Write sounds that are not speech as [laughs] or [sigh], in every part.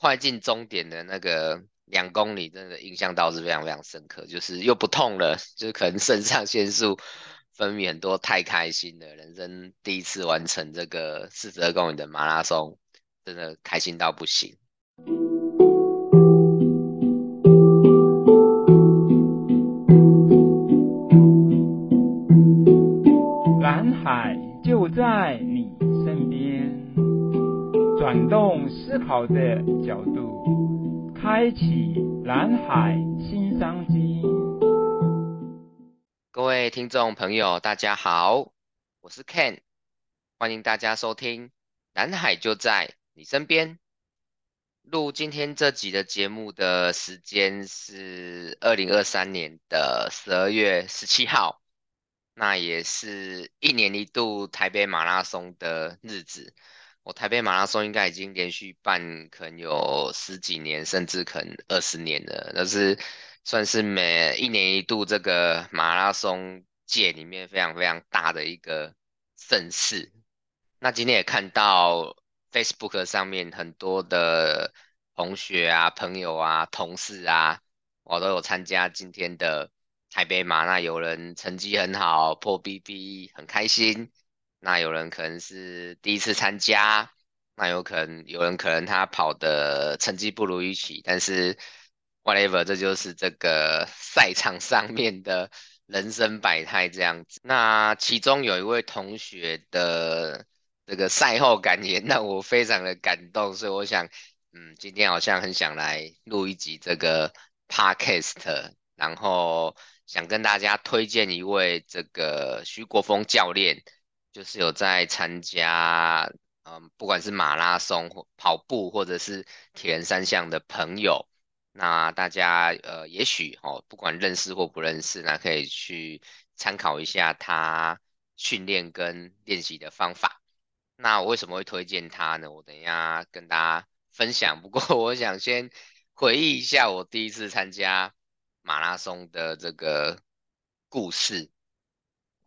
快进终点的那个两公里，真的印象倒是非常非常深刻，就是又不痛了，就是可能肾上腺素分泌很多，太开心了，人生第一次完成这个四十二公里的马拉松，真的开心到不行。蓝海就在你身边。转动思考的角度，开启蓝海新商机。各位听众朋友，大家好，我是 Ken，欢迎大家收听《蓝海就在你身边》。录今天这集的节目的时间是二零二三年的十二月十七号，那也是一年一度台北马拉松的日子。我台北马拉松应该已经连续办，可能有十几年，甚至可能二十年了。那是算是每一年一度这个马拉松界里面非常非常大的一个盛事。那今天也看到 Facebook 上面很多的同学啊、朋友啊、同事啊，我都有参加今天的台北马。那有人成绩很好，破 PB，很开心。那有人可能是第一次参加，那有可能有人可能他跑的成绩不如预期，但是 whatever，这就是这个赛场上面的人生百态这样子。那其中有一位同学的这个赛后感言让我非常的感动，所以我想，嗯，今天好像很想来录一集这个 podcast，然后想跟大家推荐一位这个徐国峰教练。就是有在参加，嗯，不管是马拉松或跑步，或者是铁人三项的朋友，那大家呃，也许哦，不管认识或不认识，那可以去参考一下他训练跟练习的方法。那我为什么会推荐他呢？我等一下跟大家分享。不过 [laughs] 我想先回忆一下我第一次参加马拉松的这个故事。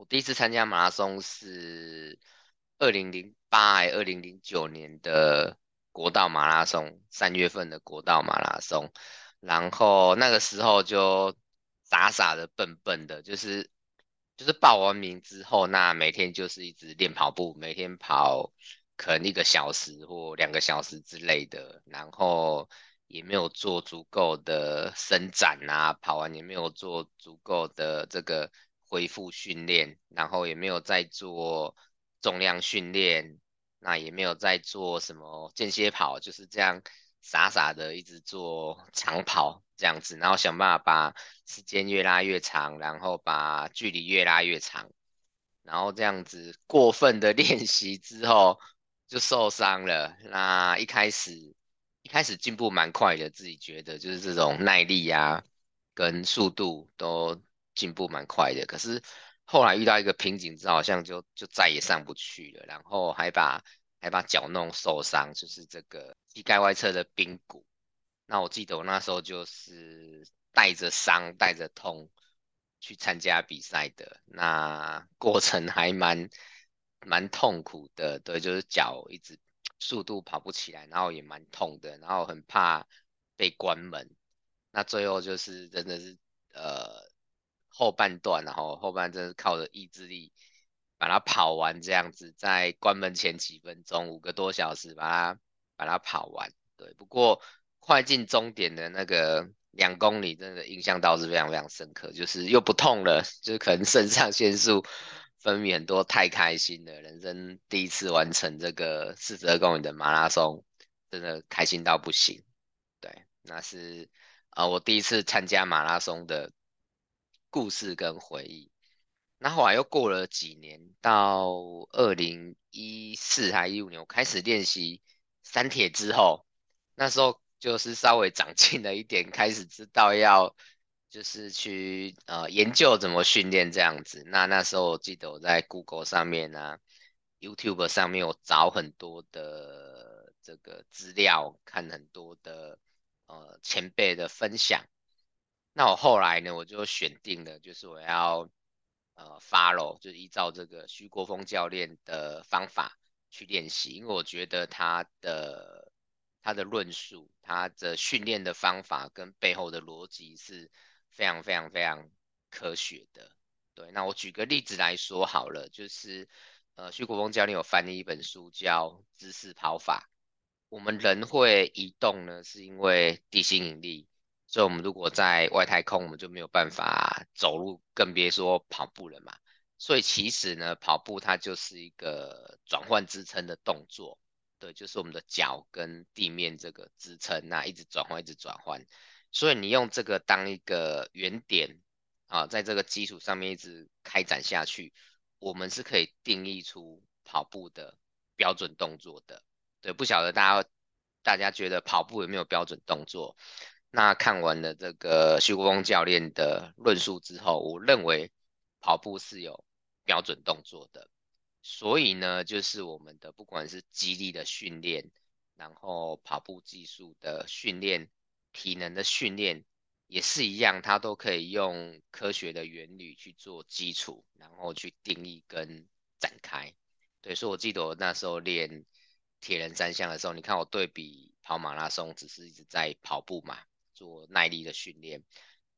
我第一次参加马拉松是二零零八还二零零九年的国道马拉松，三月份的国道马拉松。然后那个时候就傻傻的、笨笨的，就是就是报完名之后，那每天就是一直练跑步，每天跑可能一个小时或两个小时之类的，然后也没有做足够的伸展啊，跑完也没有做足够的这个。恢复训练，然后也没有在做重量训练，那也没有在做什么间歇跑，就是这样傻傻的一直做长跑这样子，然后想办法把时间越拉越长，然后把距离越拉越长，然后这样子过分的 [laughs] 练习之后就受伤了。那一开始一开始进步蛮快的，自己觉得就是这种耐力啊跟速度都。进步蛮快的，可是后来遇到一个瓶颈之后，好像就就再也上不去了，然后还把还把脚弄受伤，就是这个膝盖外侧的髌骨。那我记得我那时候就是带着伤带着痛去参加比赛的，那过程还蛮蛮痛苦的，对，就是脚一直速度跑不起来，然后也蛮痛的，然后很怕被关门。那最后就是真的是呃。后半段，然后后半真是靠着意志力把它跑完，这样子在关门前几分钟，五个多小时把它把它跑完。对，不过快进终点的那个两公里，真的印象倒是非常非常深刻，就是又不痛了，就是可能肾上腺素分泌很多，太开心了，人生第一次完成这个四十二公里的马拉松，真的开心到不行。对，那是啊、我第一次参加马拉松的。故事跟回忆，那后来又过了几年，到二零一四还一五年，我开始练习三铁之后，那时候就是稍微长进了一点，开始知道要就是去呃研究怎么训练这样子。那那时候我记得我在 Google 上面啊，YouTube 上面我找很多的这个资料，看很多的呃前辈的分享。那我后来呢，我就选定了，就是我要呃 follow，就是依照这个徐国峰教练的方法去练习，因为我觉得他的他的论述、他的训练的方法跟背后的逻辑是非常非常非常科学的。对，那我举个例子来说好了，就是呃，徐国峰教练有翻译一本书叫《姿势跑法》。我们人会移动呢，是因为地心引力。所以，我们如果在外太空，我们就没有办法走路，更别说跑步了嘛。所以，其实呢，跑步它就是一个转换支撑的动作，对，就是我们的脚跟地面这个支撑，那一直转换，一直转换。所以，你用这个当一个原点啊，在这个基础上面一直开展下去，我们是可以定义出跑步的标准动作的。对，不晓得大家大家觉得跑步有没有标准动作？那看完了这个徐国峰教练的论述之后，我认为跑步是有标准动作的，所以呢，就是我们的不管是肌力的训练，然后跑步技术的训练，体能的训练也是一样，它都可以用科学的原理去做基础，然后去定义跟展开。对，所以我记得我那时候练铁人三项的时候，你看我对比跑马拉松，只是一直在跑步嘛。做耐力的训练，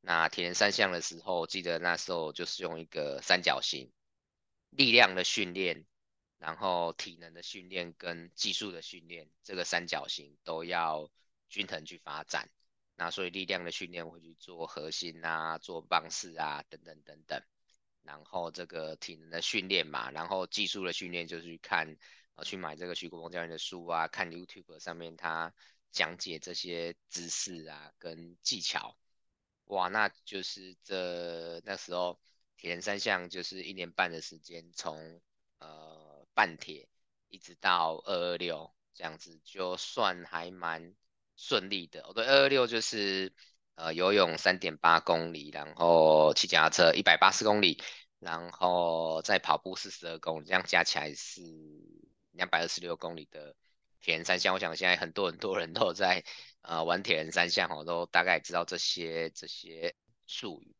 那铁人三项的时候，记得那时候就是用一个三角形，力量的训练，然后体能的训练跟技术的训练，这个三角形都要均衡去发展。那所以力量的训练会去做核心啊，做棒式啊，等等等等。然后这个体能的训练嘛，然后技术的训练就是去看，呃，去买这个徐国峰教练的书啊，看 YouTube 上面他。讲解这些知识啊，跟技巧，哇，那就是这那时候铁人三项就是一年半的时间，从呃半铁一直到二二六这样子，就算还蛮顺利的。哦，对，二二六就是呃游泳三点八公里，然后骑脚踏车一百八十公里，然后再跑步四十二公里，这样加起来是两百二十六公里的。铁人三项，我想现在很多很多人都在呃玩铁人三项哦，都大概知道这些这些术语。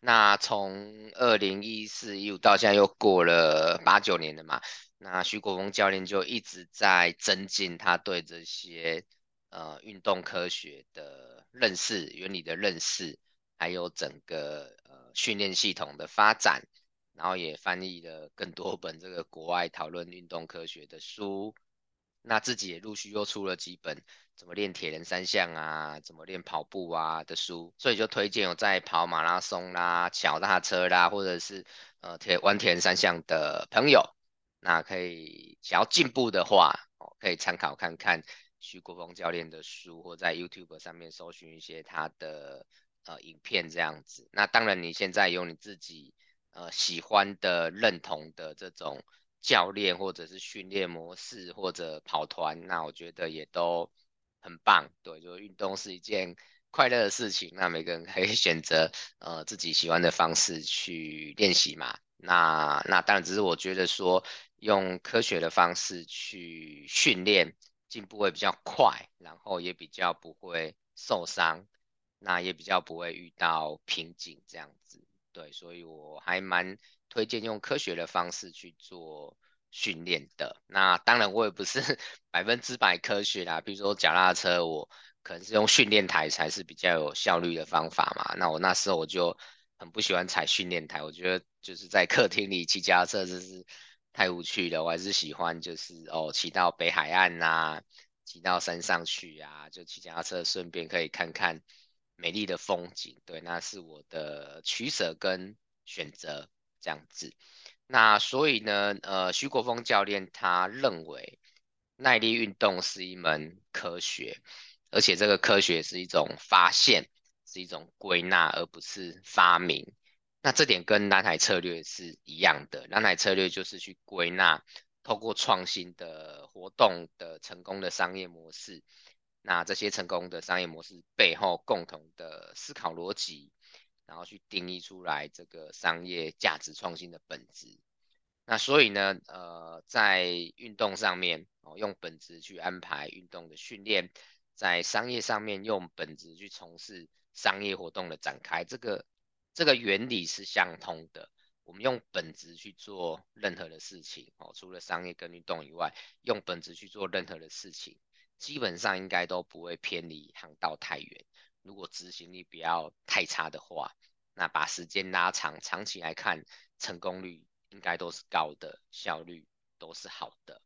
那从二零一四一五到现在又过了八九年了嘛，那徐国峰教练就一直在增进他对这些呃运动科学的认识、原理的认识，还有整个呃训练系统的发展，然后也翻译了更多本这个国外讨论运动科学的书。那自己也陆续又出了几本怎么练铁人三项啊，怎么练跑步啊的书，所以就推荐有在跑马拉松啦、脚踏车啦，或者是呃铁玩铁人三项的朋友，那可以想要进步的话，可以参考看看徐国峰教练的书，或在 YouTube 上面搜寻一些他的呃影片这样子。那当然你现在有你自己呃喜欢的、认同的这种。教练或者是训练模式或者跑团，那我觉得也都很棒。对，就运动是一件快乐的事情，那每个人可以 [laughs] 选择呃自己喜欢的方式去练习嘛。那那当然只是我觉得说用科学的方式去训练，进步会比较快，然后也比较不会受伤，那也比较不会遇到瓶颈这样子。对，所以我还蛮。推荐用科学的方式去做训练的。那当然，我也不是 [laughs] 百分之百科学啦。比如说脚踏车，我可能是用训练台才是比较有效率的方法嘛。那我那时候我就很不喜欢踩训练台，我觉得就是在客厅里骑脚踏车就是太无趣了。我还是喜欢就是哦，骑到北海岸啊，骑到山上去啊，就骑脚踏车顺便可以看看美丽的风景。对，那是我的取舍跟选择。这样子，那所以呢，呃，徐国峰教练他认为耐力运动是一门科学，而且这个科学是一种发现，是一种归纳，而不是发明。那这点跟蓝海策略是一样的，蓝海策略就是去归纳，透过创新的活动的成功的商业模式，那这些成功的商业模式背后共同的思考逻辑。然后去定义出来这个商业价值创新的本质。那所以呢，呃，在运动上面哦，用本质去安排运动的训练，在商业上面用本质去从事商业活动的展开，这个这个原理是相通的。我们用本质去做任何的事情哦，除了商业跟运动以外，用本质去做任何的事情，基本上应该都不会偏离航道太远。如果执行力不要太差的话，那把时间拉长，长期来看，成功率应该都是高的，效率都是好的。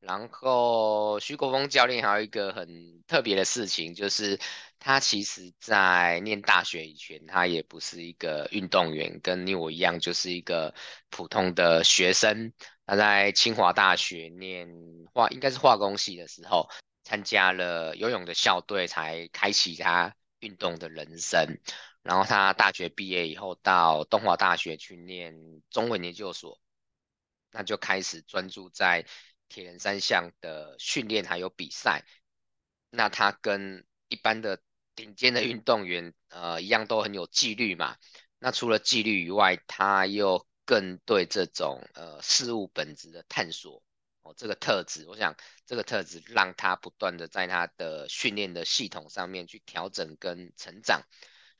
然后徐国峰教练还有一个很特别的事情，就是他其实在念大学以前，他也不是一个运动员，跟你我一样，就是一个普通的学生。他在清华大学念化，应该是化工系的时候，参加了游泳的校队，才开启他运动的人生。然后他大学毕业以后，到东华大学去念中文研究所，那就开始专注在。铁人三项的训练还有比赛，那他跟一般的顶尖的运动员，呃，一样都很有纪律嘛。那除了纪律以外，他又更对这种呃事物本质的探索哦，这个特质，我想这个特质让他不断的在他的训练的系统上面去调整跟成长，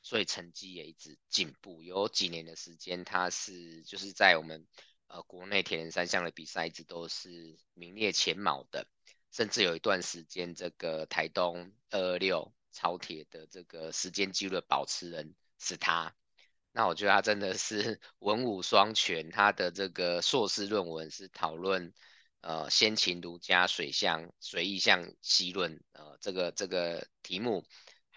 所以成绩也一直进步。有几年的时间，他是就是在我们。呃，国内铁人三项的比赛一直都是名列前茅的，甚至有一段时间，这个台东二二六超铁的这个时间纪录保持人是他。那我觉得他真的是 [laughs] 文武双全，他的这个硕士论文是讨论呃先秦儒家水象水意象析论，呃这个这个题目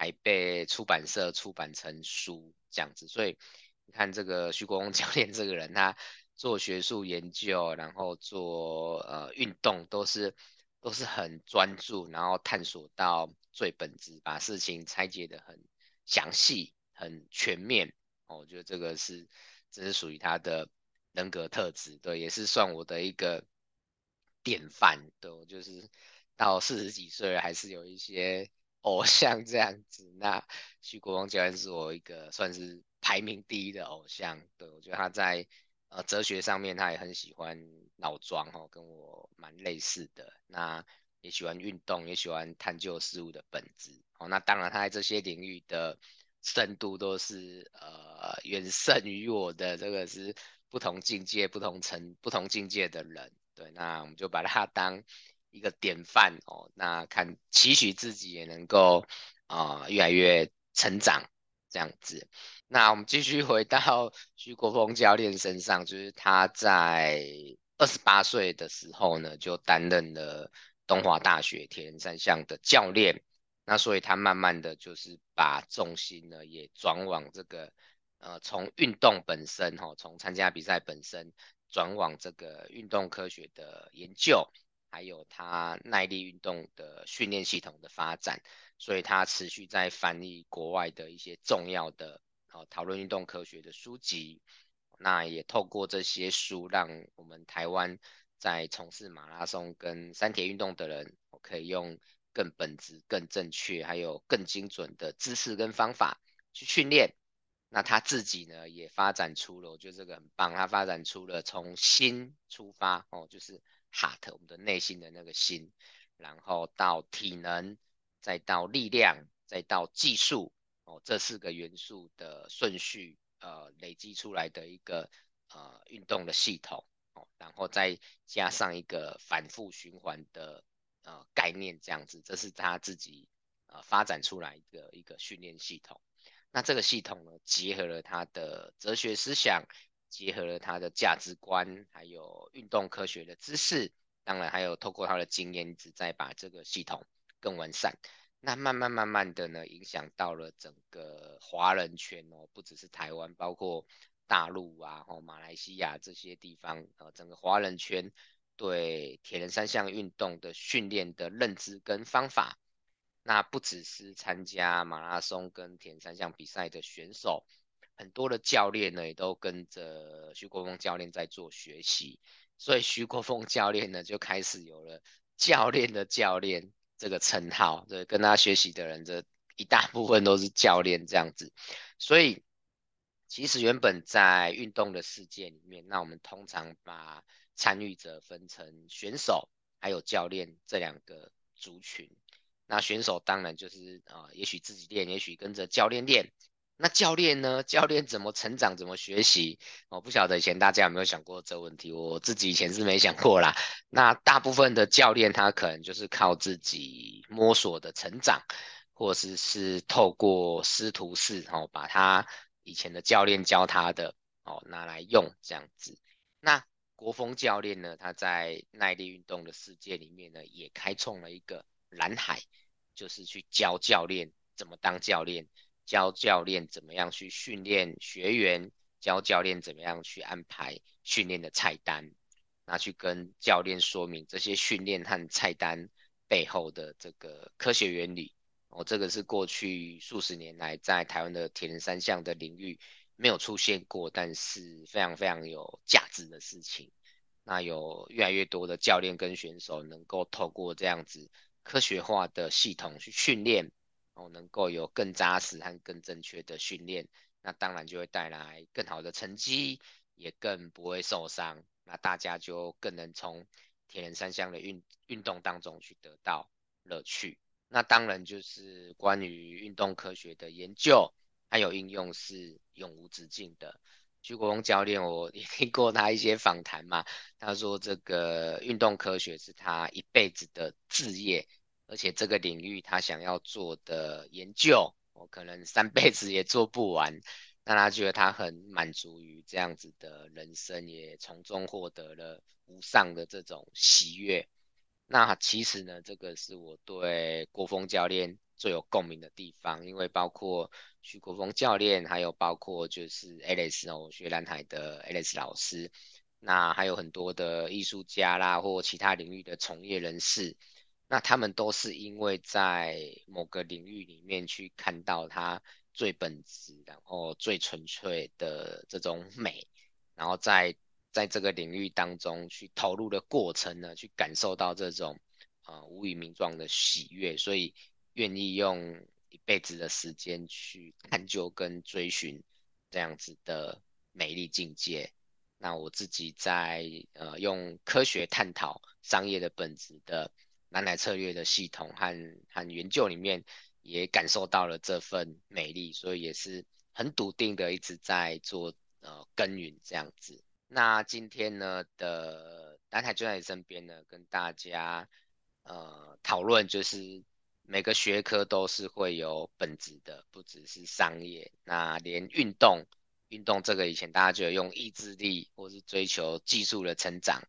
还被出版社出版成书这样子，所以你看这个徐国峰 [laughs] 教练这个人他。做学术研究，然后做呃运动，都是都是很专注，然后探索到最本质，把事情拆解得很详细、很全面。哦，我觉得这个是，这是属于他的人格特质，对，也是算我的一个典范。对，我就是到四十几岁，还是有一些偶像这样子。那徐国峰教练是我一个算是排名第一的偶像。对，我觉得他在。呃，哲学上面他也很喜欢脑庄哈，跟我蛮类似的。那也喜欢运动，也喜欢探究事物的本质。哦，那当然他在这些领域的深度都是呃远胜于我的。这个是不同境界、不同层、不同境界的人。对，那我们就把他当一个典范哦。那看期许自己也能够啊、越来越成长这样子。那我们继续回到 [laughs] 徐国峰教练身上，就是他在二十八岁的时候呢，就担任了东华大学铁人三项的教练。那所以他慢慢的就是把重心呢也转往这个呃从运动本身哈，从参加比赛本身转往这个运动科学的研究，还有他耐力运动的训练系统的发展。所以他持续在翻译国外的一些重要的。好，讨论运动科学的书籍，那也透过这些书，让我们台湾在从事马拉松跟三铁运动的人，可以用更本质、更正确，还有更精准的知识跟方法去训练。那他自己呢，也发展出了，我觉得这个很棒，他发展出了从心出发，哦，就是 heart，我们的内心的那个心，然后到体能，再到力量，再到技术。哦，这四个元素的顺序，呃，累积出来的一个呃运动的系统，哦，然后再加上一个反复循环的呃概念，这样子，这是他自己呃发展出来的一个训练系统。那这个系统呢，结合了他的哲学思想，结合了他的价值观，还有运动科学的知识，当然还有透过他的经验，一直在把这个系统更完善。那慢慢慢慢的呢，影响到了整个华人圈哦，不只是台湾，包括大陆啊、哦马来西亚这些地方，呃，整个华人圈对铁人三项运动的训练的认知跟方法，那不只是参加马拉松跟铁人三项比赛的选手，很多的教练呢也都跟着徐国峰教练在做学习，所以徐国峰教练呢就开始有了教练的教练。这个称号，对，跟他学习的人，这一大部分都是教练这样子，所以其实原本在运动的世界里面，那我们通常把参与者分成选手还有教练这两个族群。那选手当然就是啊、也许自己练，也许跟着教练练。那教练呢？教练怎么成长？怎么学习？我不晓得以前大家有没有想过这个问题？我自己以前是没想过啦。那大部分的教练他可能就是靠自己摸索的成长，或者是是透过师徒制哦，把他以前的教练教他的哦拿来用这样子。那国峰教练呢？他在耐力运动的世界里面呢，也开创了一个蓝海，就是去教教练怎么当教练。教教练怎么样去训练学员，教教练怎么样去安排训练的菜单，那去跟教练说明这些训练和菜单背后的这个科学原理。哦，这个是过去数十年来在台湾的铁人三项的领域没有出现过，但是非常非常有价值的事情。那有越来越多的教练跟选手能够透过这样子科学化的系统去训练。能够有更扎实和更正确的训练，那当然就会带来更好的成绩，也更不会受伤。那大家就更能从铁人三项的运运动当中去得到乐趣。那当然就是关于运动科学的研究还有应用是永无止境的。徐国峰教练，我 [laughs] 也听过他一些访谈嘛，他说这个运动科学是他一辈子的志业。而且这个领域他想要做的研究，我可能三辈子也做不完。那他觉得他很满足于这样子的人生，也从中获得了无上的这种喜悦。那其实呢，这个是我对国峰教练最有共鸣的地方，因为包括徐国峰教练，还有包括就是 Alice 哦，学蓝海的 Alice 老师，那还有很多的艺术家啦，或其他领域的从业人士。那他们都是因为在某个领域里面去看到它最本质，然后最纯粹的这种美，然后在在这个领域当中去投入的过程呢，去感受到这种呃无以名状的喜悦，所以愿意用一辈子的时间去探究跟追寻这样子的美丽境界。那我自己在呃用科学探讨商业的本质的。蓝海策略的系统和和研究里面也感受到了这份美丽，所以也是很笃定的一直在做呃耕耘这样子。那今天呢的南海就在你身边呢，跟大家呃讨论就是每个学科都是会有本质的，不只是商业。那连运动，运动这个以前大家觉得用意志力或是追求技术的成长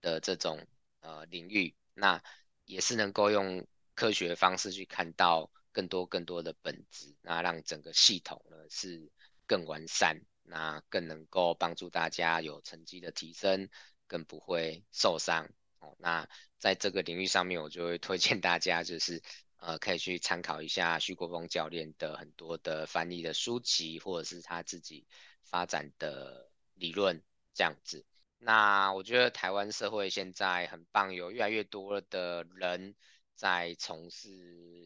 的这种呃领域，那也是能够用科学的方式去看到更多更多的本质，那让整个系统呢是更完善，那更能够帮助大家有成绩的提升，更不会受伤哦。那在这个领域上面，我就会推荐大家就是呃可以去参考一下徐国峰教练的很多的翻译的书籍，或者是他自己发展的理论这样子。那我觉得台湾社会现在很棒，有越来越多的人在从事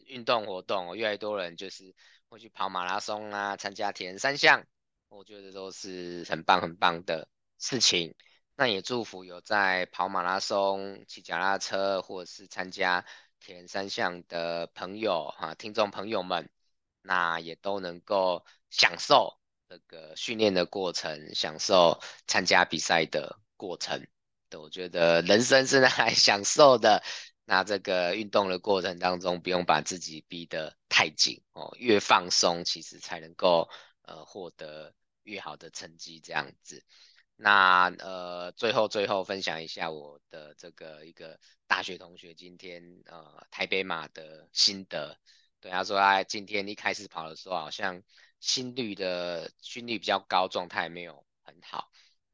运动活动，越来越多人就是会去跑马拉松啊，参加铁人三项，我觉得都是很棒很棒的事情。那也祝福有在跑马拉松、骑脚踏车或者是参加铁人三项的朋友哈，听众朋友们，那也都能够享受这个训练的过程，享受参加比赛的过程，对，我觉得人生是拿来 [laughs] 享受的。那这个运动的过程当中，不用把自己逼得太紧哦，越放松，其实才能够呃获得越好的成绩这样子。那呃最后最后分享一下我的这个一个大学同学今天呃台北马的心得。对，他说他今天一开始跑的时候，好像心率的心率比较高，状态没有很好。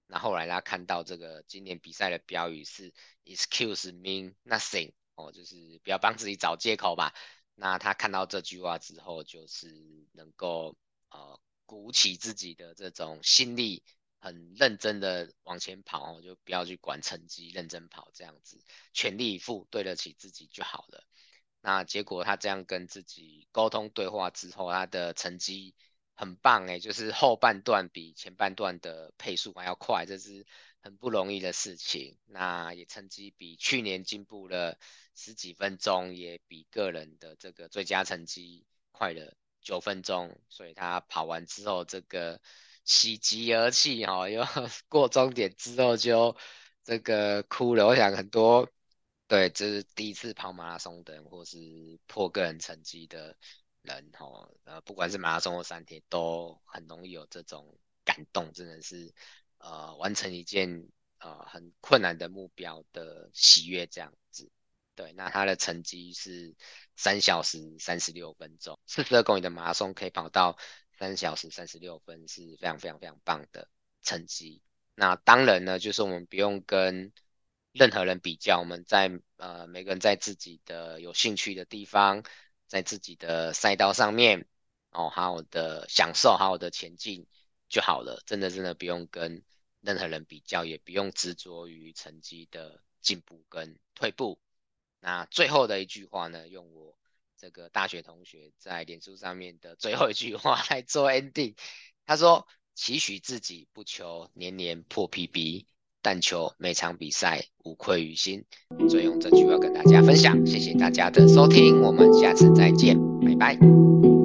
那后来他看到这个今年比赛的标语是 “Excuse me nothing” 哦，就是不要帮自己找借口吧。那他看到这句话之后，就是能够呃鼓起自己的这种心力，很认真的往前跑哦，就不要去管成绩，认真跑这样子，全力以赴，对得起自己就好了。那结果他这样跟自己沟通对话之后，他的成绩。很棒诶，就是后半段比前半段的配速还要快，这是很不容易的事情。那也成绩比去年进步了十几分钟，也比个人的这个最佳成绩快了九分钟，所以他跑完之后这个喜极而泣哈，又 [laughs] 过终点之后就这个哭了。我想很多对，这是第一次跑马拉松的，或是破个人成绩的人哈，呃，不管是马拉松或三铁，都很容易有这种感动，真的是呃完成一件呃很困难的目标的喜悦这样子。对，那他的成绩是三小时三十六分钟，四十二公里的马拉松可以跑到三小时三十六分，是非常非常非常棒的成绩。那当然呢，就是我们不用跟任何人比较，我们在呃每个人在自己的有兴趣的地方，在自己的赛道上面，哦，好好的享受，好好的前进就好了。真的真的不用跟任何人比较，也不用执着于成绩的进步跟退步。那最后的一句话呢，用我这个大学同学在脸书上面的最后一句话来做 ending。他说：“期许自己不求年年破 PB，但求每场比赛无愧于心。”所以用这句话跟大家分享。谢谢大家的收听，我们下次再见，拜拜。